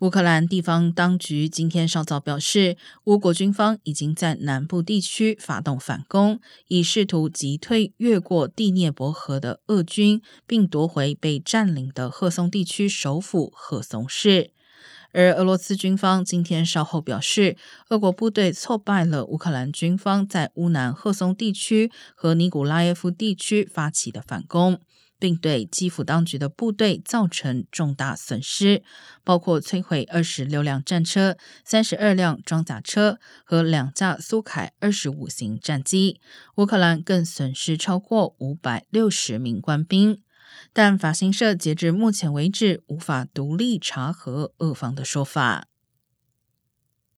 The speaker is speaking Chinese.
乌克兰地方当局今天稍早表示，乌国军方已经在南部地区发动反攻，以试图击退越过第聂伯河的俄军，并夺回被占领的赫松地区首府赫松市。而俄罗斯军方今天稍后表示，俄国部队挫败了乌克兰军方在乌南赫松地区和尼古拉耶夫地区发起的反攻，并对基辅当局的部队造成重大损失，包括摧毁二十六辆战车、三十二辆装甲车和两架苏凯二十五型战机。乌克兰更损失超过五百六十名官兵。但法新社截至目前为止无法独立查核俄方的说法。